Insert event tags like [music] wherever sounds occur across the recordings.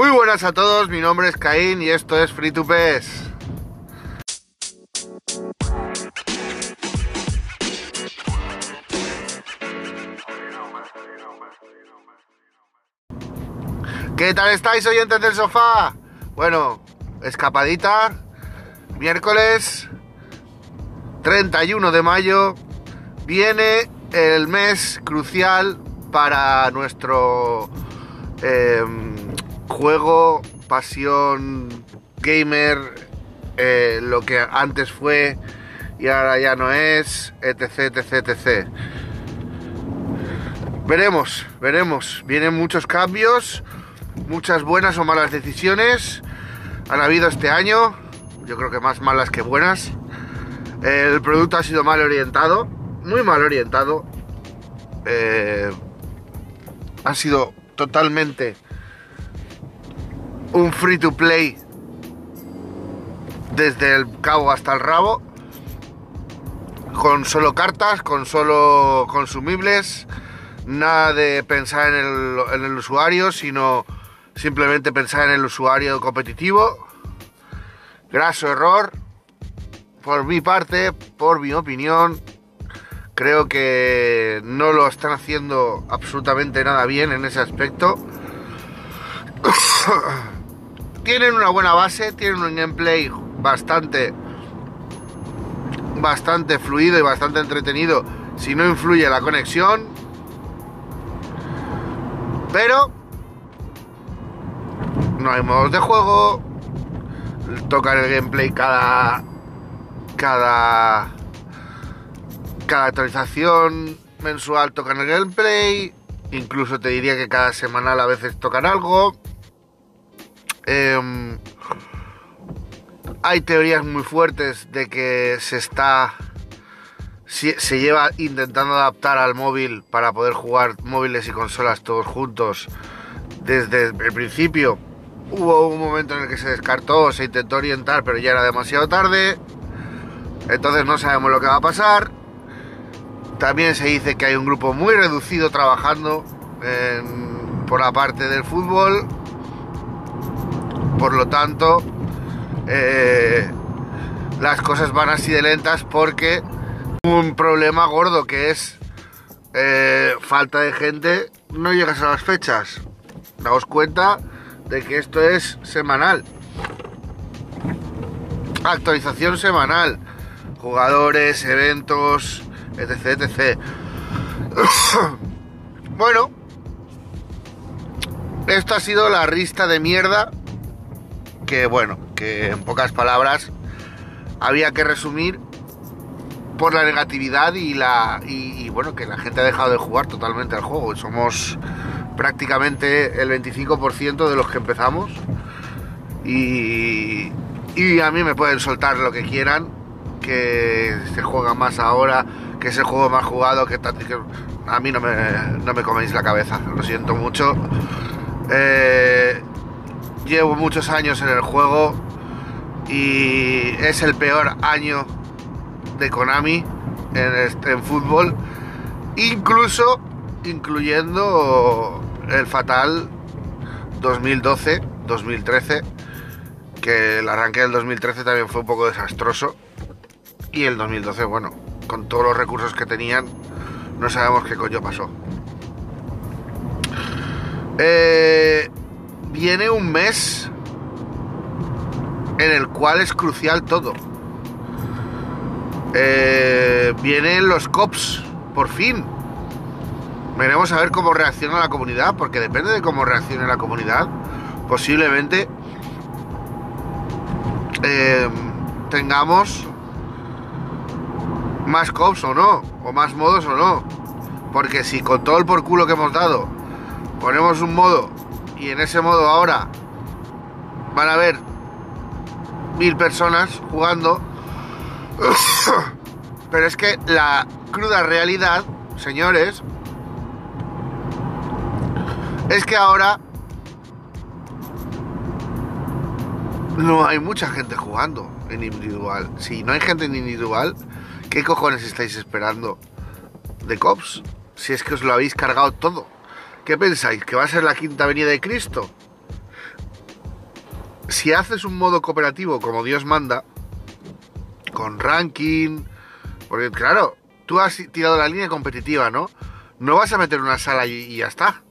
Muy buenas a todos, mi nombre es Caín y esto es Free to PES. ¿Qué tal estáis oyentes del sofá? Bueno, escapadita, miércoles 31 de mayo, viene el mes crucial para nuestro em, juego, pasión, gamer, eh, lo que antes fue y ahora ya no es, etc, etc, etc. Veremos, veremos. Vienen muchos cambios, muchas buenas o malas decisiones. Han habido este año, yo creo que más malas que buenas. El producto ha sido mal orientado, muy mal orientado. Eh, ha sido totalmente un free to play desde el cabo hasta el rabo, con solo cartas, con solo consumibles, nada de pensar en el, en el usuario, sino simplemente pensar en el usuario competitivo. Graso error, por mi parte, por mi opinión, creo que no lo están haciendo absolutamente nada bien en ese aspecto. [coughs] tienen una buena base, tienen un gameplay bastante bastante fluido y bastante entretenido si no influye la conexión. Pero no hay modos de juego. Tocan el gameplay cada cada cada actualización mensual tocan el gameplay. Incluso te diría que cada semanal a veces tocan algo. Em, hay teorías muy fuertes de que se está. Se lleva intentando adaptar al móvil para poder jugar móviles y consolas todos juntos desde el principio. Hubo un momento en el que se descartó, se intentó orientar, pero ya era demasiado tarde. Entonces no sabemos lo que va a pasar. También se dice que hay un grupo muy reducido trabajando por la parte del fútbol por lo tanto, eh, las cosas van así de lentas porque un problema gordo que es eh, falta de gente, no llegas a las fechas. Daos cuenta de que esto es semanal. Actualización semanal. Jugadores, eventos, etc. etc. [coughs] bueno, esto ha sido la rista de mierda que, bueno, que en pocas palabras había que resumir por la negatividad y la y, bueno que la gente ha dejado de jugar totalmente al juego. Somos prácticamente el 25% de los que empezamos y, y a mí me pueden soltar lo que quieran que se juega más ahora que es el juego más jugado que, que a mí no me, no me coméis la cabeza lo siento mucho. Eh, llevo muchos años en el juego y es el peor año de Konami en, este, fútbol, incluso incluyendo el fatal 2012-2013, que el arranque del 2013 también fue un poco desastroso y el 2012, bueno, con todos los recursos que tenían, no sabemos qué coño pasó. Eh, viene un mes en el cual es crucial todo. Eh, vienen los COPS, por fin. Veremos a ver cómo reacciona la comunidad, porque depende de cómo reaccione la comunidad, posiblemente eh, tengamos más COPS o no, o más modos o no. Porque si con todo el por culo que hemos dado ponemos un modo y en ese modo ahora van a haber mil personas jugando. [coughs] Pero es que la cruda realidad, señores, es que ahora no hay mucha gente jugando en individual. Si no hay gente en individual, ¿qué cojones estáis esperando de cops? Si es que os lo habéis cargado todo. ¿Qué pensáis? ¿Que va a ser la quinta venida de Cristo? si haces un modo cooperativo como Dios manda, con ranking, porque claro, tú has tirado la línea competitiva, ¿no? No vas a meter una sala y, y ya está.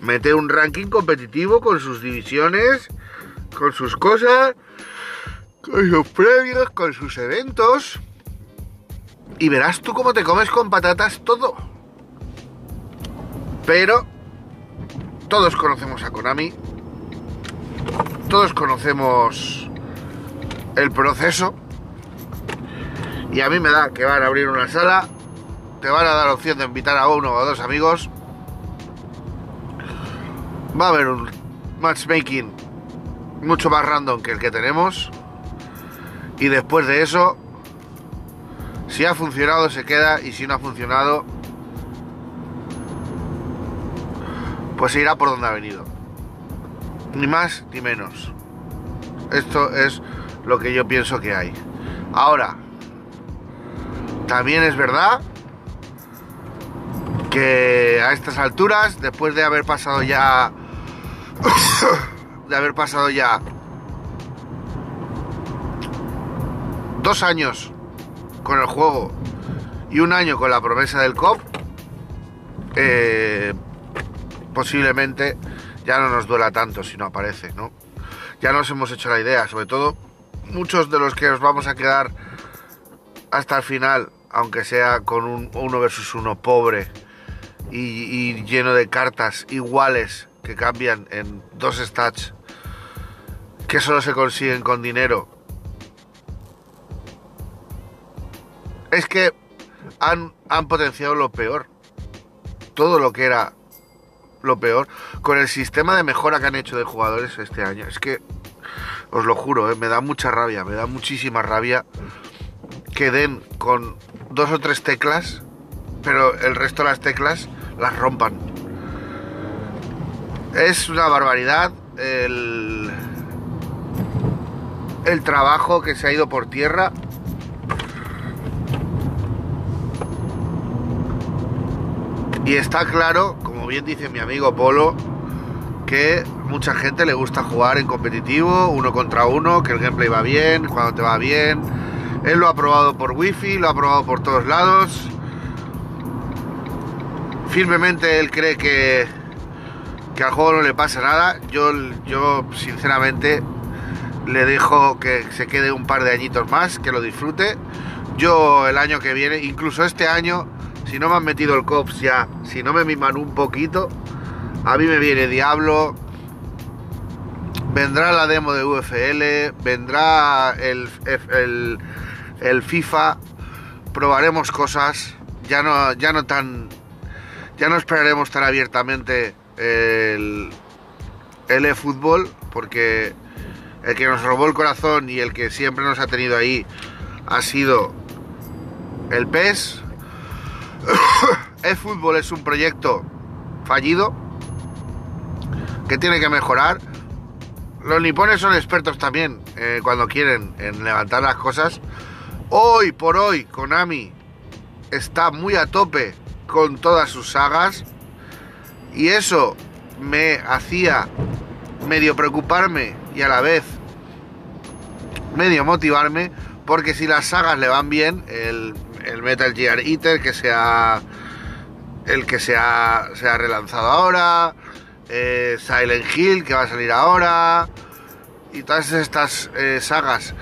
Mete un ranking competitivo con sus divisiones, con sus cosas, con sus premios, con sus eventos. Y verás tú cómo te comes con patatas todo. Pero todos conocemos a Konami. Todos conocemos el proceso. Y a mí me da que van a abrir una sala. Te van a dar opción de invitar a uno o dos amigos. Va a haber un matchmaking mucho más random que el que tenemos. Y después de eso, si ha funcionado se queda y si no ha funcionado, pues irá por donde ha venido. Ni más ni menos. Esto es lo que yo pienso que hay. Ahora, también es verdad que a estas alturas, después de haber pasado ya... [coughs] de haber pasado ya dos años con el juego y un año con la promesa del COP, eh, posiblemente ya no nos duela tanto si no aparece, ¿no? Ya nos hemos hecho la idea, sobre todo muchos de los que nos vamos a quedar hasta el final, aunque sea con un uno versus uno pobre y, lleno de cartas iguales que cambian en dos stats que solo se consiguen con dinero es que han, han potenciado lo peor. Todo lo que era lo peor. Con el sistema de mejora que han hecho de jugadores este año. Es que, os lo juro, ¿eh? me da mucha rabia, me da muchísima rabia que den con dos o tres teclas, pero el resto de las teclas las rompan. Es una barbaridad el, el trabajo que se ha ido por tierra Y está claro, como bien dice mi amigo Polo, que mucha gente le gusta jugar en competitivo, uno contra uno, que el gameplay va bien, cuando te va bien. Él lo ha probado por wifi, lo ha probado por todos lados. Firmemente él cree que, que al juego no le pasa nada. Yo, yo sinceramente le dejo que se quede un par de añitos más, que lo disfrute. Yo el año que viene, incluso este año, si no me han metido el COPS ya, si no me miman un poquito, a mí me viene Diablo, vendrá la demo de UFL, vendrá el, el, FIFA, probaremos cosas, ya no, ya no tan, ya no esperaremos tan abiertamente el, el eFootball, porque el que nos robó el corazón y el que siempre nos ha tenido ahí ha sido el PES, [coughs] el fútbol es un proyecto fallido que tiene que mejorar. Los nipones son expertos también eh, cuando quieren en levantar las cosas. Hoy por hoy Konami está muy a tope con todas sus sagas y eso me hacía medio preocuparme y a la vez medio motivarme porque si las sagas le van bien, el el Metal Gear Eater que se ha, el que se ha, se ha relanzado ahora, eh, Silent Hill que va a salir ahora, y todas estas eh, sagas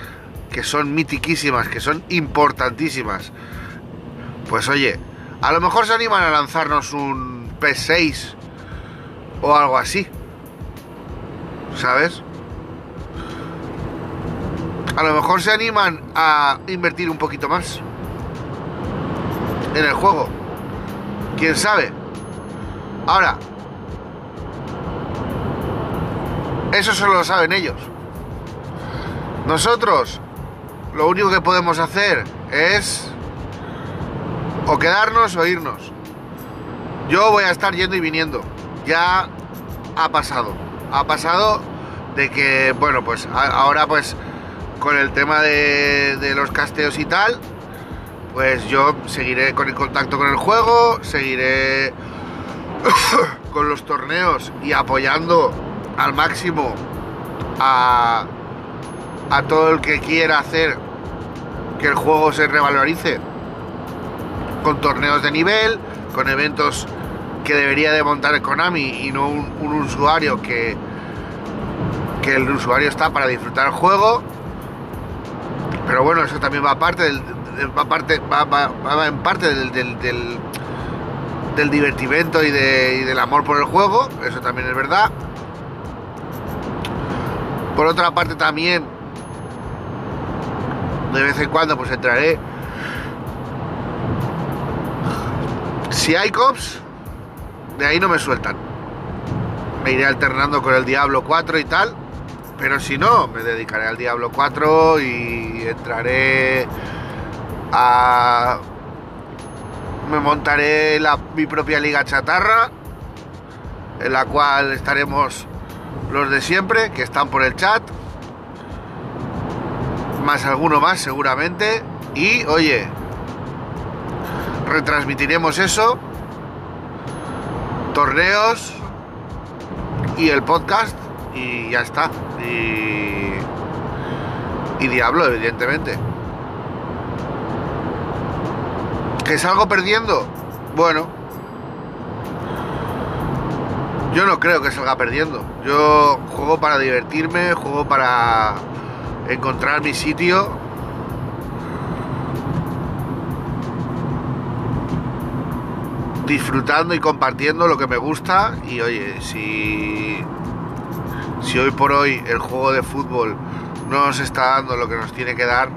que son mitiquísimas, que son importantísimas. Pues oye, a lo mejor se animan a lanzarnos un P6 o algo así. ¿Sabes? A lo mejor se animan a invertir un poquito más en el juego. ¿Quién sabe? Ahora, eso solo lo saben ellos. Nosotros lo único que podemos hacer es o quedarnos o irnos. Yo voy a estar yendo y viniendo. Ya ha pasado. Ha pasado de que, bueno, pues ahora pues con el tema de, de los casteos y tal, pues yo seguiré con el contacto con el juego, seguiré [coughs] con los torneos y apoyando al máximo a, todo el que quiera hacer que el juego se revalorice con torneos de nivel, con eventos que debería de montar Konami y no un, usuario que, que el usuario está para disfrutar el juego. Pero bueno, eso también va aparte del, va parte va, en parte del, del, del, divertimento y, de, y del amor por el juego, eso también es verdad. Por otra parte también, de vez en cuando pues entraré. Si hay cops, de ahí no me sueltan. Me iré alternando con el Diablo 4 y tal. Pero si no, me dedicaré al Diablo 4 y entraré Me montaré la, mi propia liga chatarra, en la cual estaremos los de siempre, que están por el chat, más alguno más seguramente, y oye, retransmitiremos eso, torneos y el podcast, y ya está, y, y Diablo, evidentemente. ¿Que salgo perdiendo? Bueno, yo no creo que salga perdiendo. Yo juego para divertirme, juego para encontrar mi sitio. Disfrutando y compartiendo lo que me gusta. Y oye, si, si hoy por hoy el juego de fútbol no nos está dando lo que nos tiene que dar,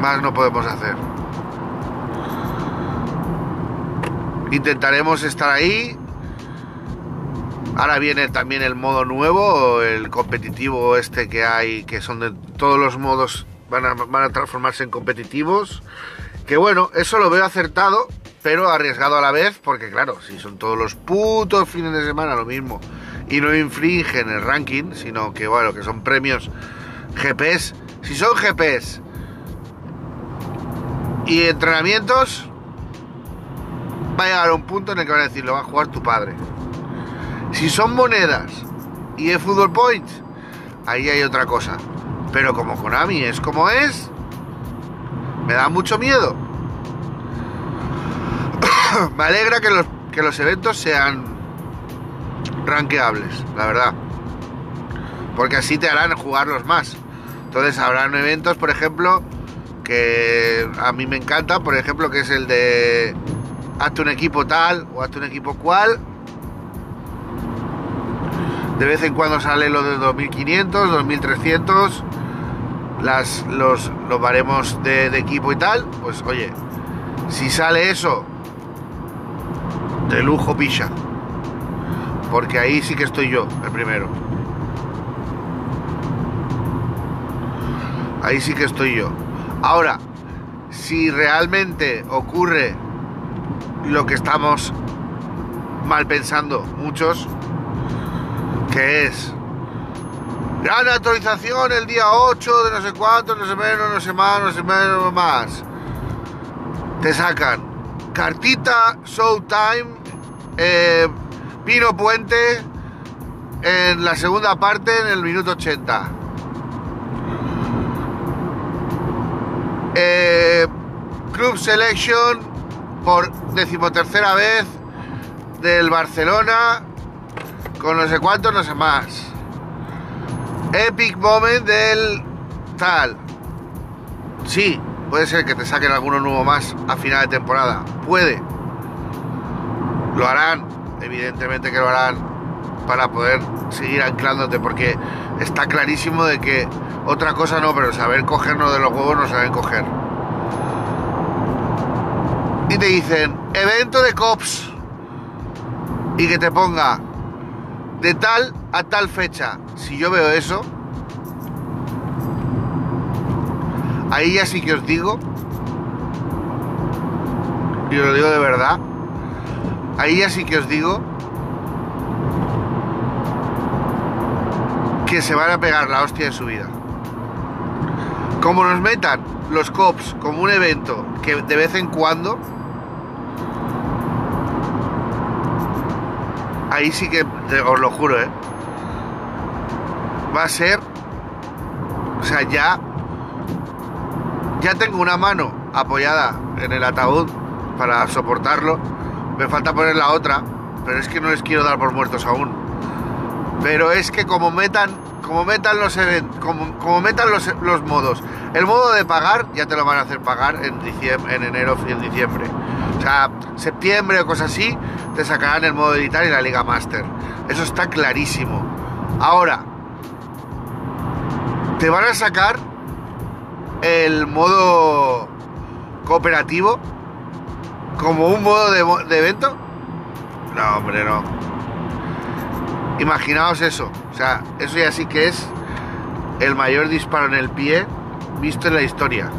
más no podemos hacer. Intentaremos estar ahí. Ahora viene también el modo nuevo, el competitivo este que hay, que son de todos los modos, van a, transformarse en competitivos. Que bueno, eso lo veo acertado, pero arriesgado a la vez, porque claro, si son todos los putos fines de semana lo mismo y no infringen el ranking, sino que bueno, que son premios GPS. Si son GPS y entrenamientos, va a llegar a un punto en el que van a decir, lo va a jugar tu padre. Si son monedas y es Fútbol Point, ahí hay otra cosa. Pero como Konami es como es, me da mucho miedo. [coughs] me alegra que los, que los eventos sean ranqueables, la verdad. Porque así te harán jugarlos más. Entonces habrán eventos, por ejemplo, que a mí me encanta, por ejemplo, que es el de hazte un equipo tal o hazte un equipo cual. De vez en cuando sale lo de 2500, 2300, las, los, los baremos de, de equipo y tal. Pues oye, si sale eso, de lujo picha. Porque ahí sí que estoy yo, el primero. Ahí sí que estoy yo. Ahora, si realmente ocurre lo que estamos mal pensando muchos, que es gran actualización el día 8 de no sé cuánto, no sé menos, no sé más, no sé menos, no más. Te sacan cartita, Showtime, eh, Pino Puente en la segunda parte en el minuto 80. Eh, Club Selection por decimotercera vez del Barcelona con no sé cuántos, no sé más. Epic moment del tal. Sí, puede ser que te saquen alguno nuevo más a final de temporada. Puede. Lo harán, evidentemente que lo harán para poder seguir anclándote porque está clarísimo de que otra cosa no, pero saber cogernos de los huevos no saben coger y te dicen evento de COPS y que te ponga de tal a tal fecha. Si yo veo eso, ahí ya sí que os digo, y os lo digo de verdad, ahí ya sí que os digo que se van a pegar la hostia de su vida. Como nos metan los COPS como un evento que de vez en cuando ahí sí que os lo juro, ¿eh? va a ser, o sea, ya, ya tengo una mano apoyada en el ataúd para soportarlo, me falta poner la otra, pero es que no les quiero dar por muertos aún. Pero es que como metan, como metan los como, como metan los, los, modos, el modo de pagar ya te lo van a hacer pagar en diciembre, en enero y en diciembre. O sea, septiembre o cosas así, te sacarán el modo editar y la Liga Master. Eso está clarísimo. Ahora, te van a sacar el modo cooperativo como un modo de, de evento. No, hombre, no. Imaginaos eso. O sea, eso ya sí que es el mayor disparo en el pie visto en la historia.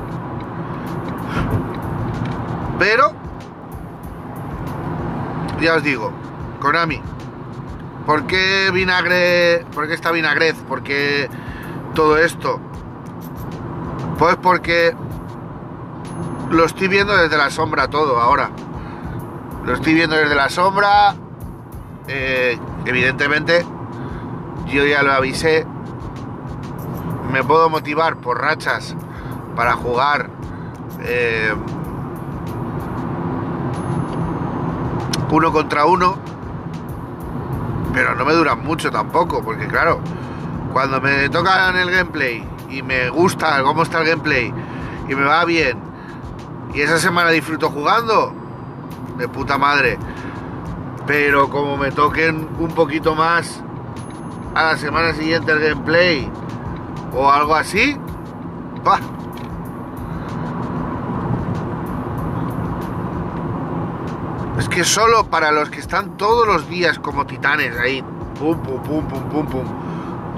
Pero, ya os digo, Konami, ¿por qué vinagre? ¿Por qué está vinagrez? ¿Por qué todo esto? Pues porque lo estoy viendo desde la sombra todo ahora. Lo estoy viendo desde la sombra. Eh, evidentemente, yo ya lo avisé. Me puedo motivar por rachas para jugar eh, uno contra uno. Pero no me duran mucho tampoco, porque claro, cuando me toca en el gameplay y me gusta cómo está el gameplay y me va bien y esa semana disfruto jugando, de puta madre. Pero como me toquen un poquito más a la semana siguiente el gameplay o algo así, ¡pah! Es que solo para los que están todos los días como titanes ahí, pum, pum, pum, pum, pum, pum,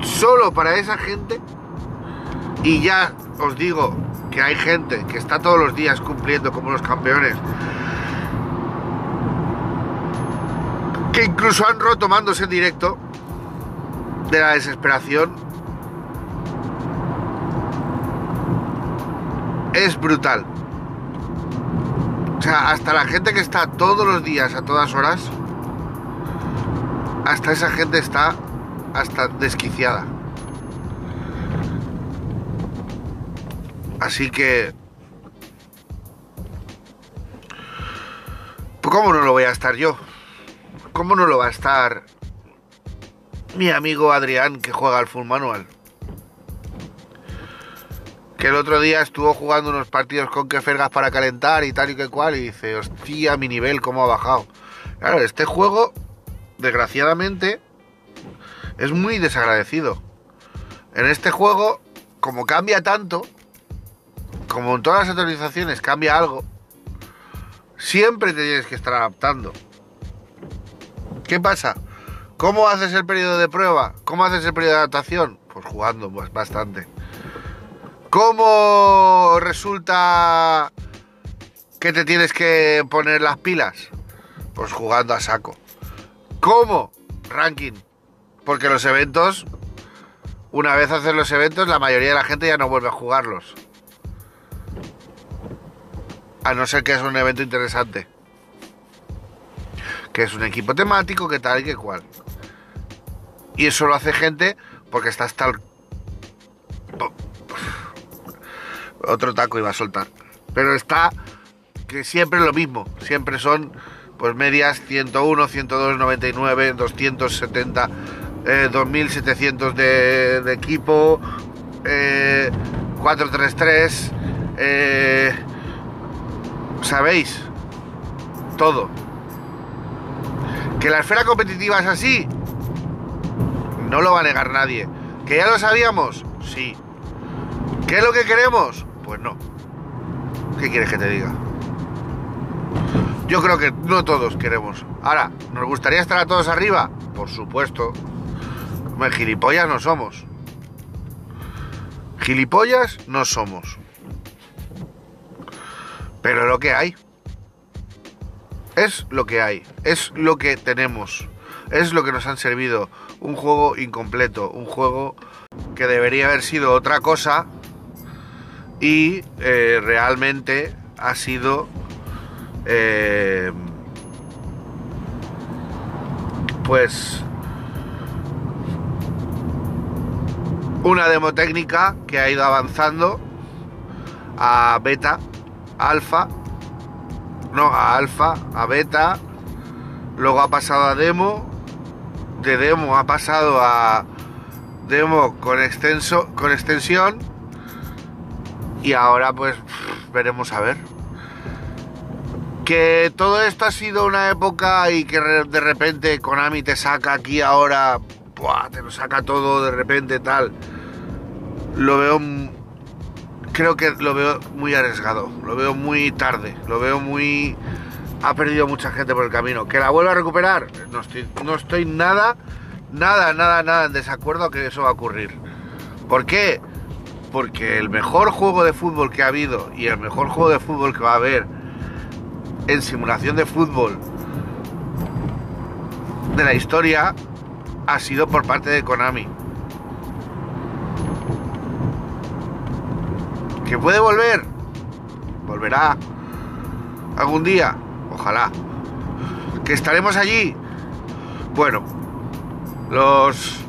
solo para esa gente, y ya os digo que hay gente que está todos los días cumpliendo como los campeones, que incluso han roto mandos en directo de la desesperación. Es brutal. O sea, hasta la gente que está todos los días, a todas horas, hasta esa gente está hasta desquiciada. Así que... Pues ¿Cómo no lo voy a estar yo? ¿Cómo no lo va a estar mi amigo Adrián que juega al Full Manual? Que el otro día estuvo jugando unos partidos con que fergas para calentar y tal y que cual y dice, hostia, mi nivel cómo ha bajado. Claro, este juego, desgraciadamente, es muy desagradecido. En este juego, como cambia tanto, como en todas las actualizaciones cambia algo, siempre te tienes que estar adaptando. ¿Qué pasa? ¿Cómo haces el periodo de prueba? ¿Cómo haces el periodo de adaptación? Pues jugando pues, bastante. ¿Cómo resulta que te tienes que poner las pilas? Pues jugando a saco. ¿Cómo? Ranking. Porque los eventos, una vez haces los eventos, la mayoría de la gente ya no vuelve a jugarlos. A no ser que es un evento interesante. Que es un equipo temático, que tal y que cual. Y eso lo hace gente porque está hasta el... Otro taco iba a soltar. Pero está que siempre lo mismo. Siempre son pues medias 101, 102, 99, 270, 2700 de, equipo, eh, 433, eh, sabéis todo. Que la esfera competitiva es así, no lo va a negar nadie. ¿Que ya lo sabíamos? Sí. ¿Qué es lo que queremos? Pues no. ¿Qué quieres que te diga? Yo creo que no todos queremos. Ahora, ¿nos gustaría estar a todos arriba? Por supuesto. gilipollas no somos. Gilipollas no somos. Pero lo que hay. Es lo que hay. Es lo que tenemos. Es lo que nos han servido. Un juego incompleto. Un juego que debería haber sido otra cosa. Y eh, realmente ha sido... Eh, pues una demo técnica que ha ido avanzando a beta, alfa, no, a alfa, a beta, luego ha pasado a demo, de demo ha pasado a demo con extenso, con extensión y ahora pues veremos a ver. Que todo esto ha sido una época y que de repente Konami te saca aquí ahora, te lo saca todo de repente tal. Lo veo creo que lo veo muy arriesgado, lo veo muy tarde, lo veo muy... Ha perdido mucha gente por el camino. ¿Que la vuelva a recuperar? No estoy, no estoy nada, nada, nada, nada en desacuerdo que eso va a ocurrir. ¿Por qué? Porque el mejor juego de fútbol que ha habido y el mejor juego de fútbol que va a haber en simulación de fútbol de la historia ha sido por parte de Konami. ¿Que puede volver? Volverá algún día, ojalá. ¿Que estaremos allí? Bueno, los,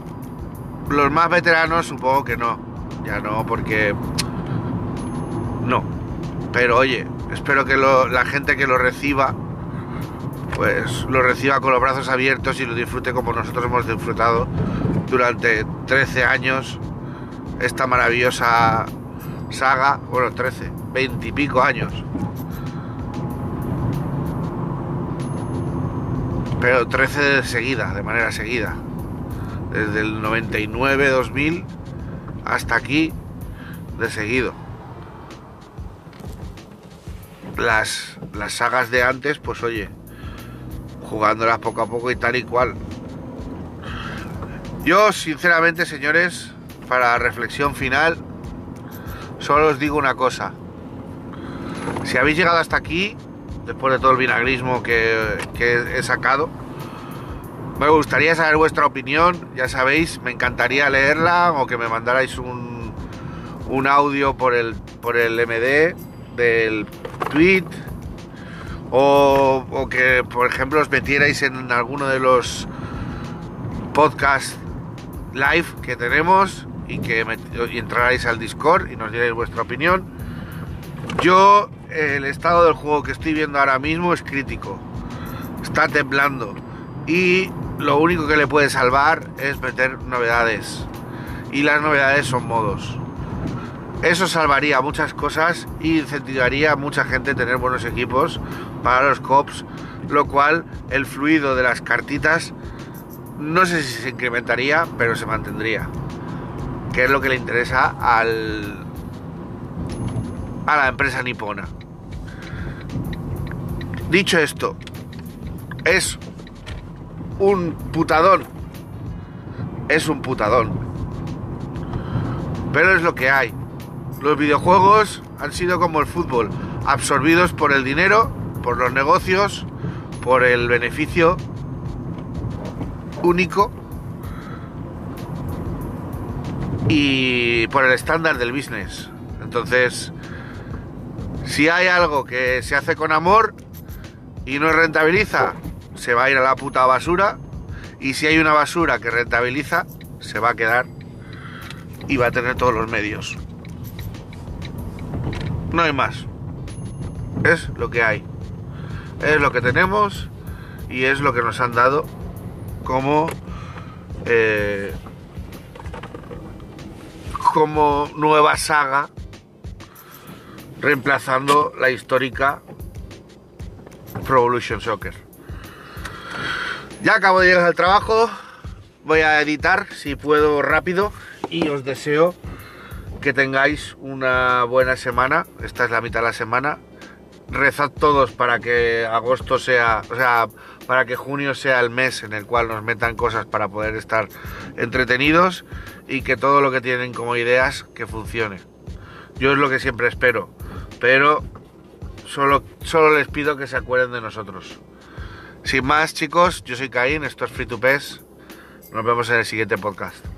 los más veteranos supongo que no. Ya no, porque... No. Pero oye, espero que la gente que lo reciba, pues lo reciba con los brazos abiertos y lo disfrute como nosotros hemos disfrutado durante 13 años esta maravillosa saga, bueno, 13, 20 y pico años. Pero 13 de seguida, de manera seguida. Desde el 99, 2000 hasta aquí, de seguido. Las, las sagas de antes, pues oye, jugándolas poco a poco y tal y cual. Yo, sinceramente, señores, para reflexión final, Solo os digo una cosa. Si habéis llegado hasta aquí, después de todo el vinagrismo que, he sacado, me gustaría saber vuestra opinión. Ya sabéis, me encantaría leerla o que me mandarais un, un audio por el, por el MD del tweet. O, o, que, por ejemplo, os metierais en alguno de los podcasts live que tenemos y que entraráis al Discord y nos diréis vuestra opinión. Yo, el estado del juego que estoy viendo ahora mismo es crítico. Está temblando. Y lo único que le puede salvar es meter novedades. Y las novedades son modos. Eso salvaría muchas cosas y incentivaría a mucha gente a tener buenos equipos para los cops, lo cual el fluido de las cartitas no sé si se incrementaría, pero se mantendría que es lo que le interesa al, a la empresa nipona. Dicho esto, es un putadón. Es un putadón. Pero es lo que hay. Los videojuegos han sido como el fútbol, absorbidos por el dinero, por los negocios, por el beneficio único y por el estándar del business. Entonces, si hay algo que se hace con amor y no rentabiliza, se va a ir a la puta basura. Y si hay una basura que rentabiliza, se va a quedar y va a tener todos los medios. No hay más. Es lo que hay. Es lo que tenemos y es lo que nos han dado como eh, como nueva saga, reemplazando la histórica Pro Soccer. Ya acabo de llegar al trabajo, voy a editar si puedo rápido y os deseo que tengáis una buena semana. Esta es la mitad de la semana. Rezad todos para que agosto sea, o sea, para que junio sea el mes en el cual nos metan cosas para poder estar entretenidos y que todo lo que tienen como ideas que funcione. Yo es lo que siempre espero, pero solo, solo les pido que se acuerden de nosotros. Sin más chicos, yo soy Caín, esto es Free to Pes. Nos vemos en el siguiente podcast.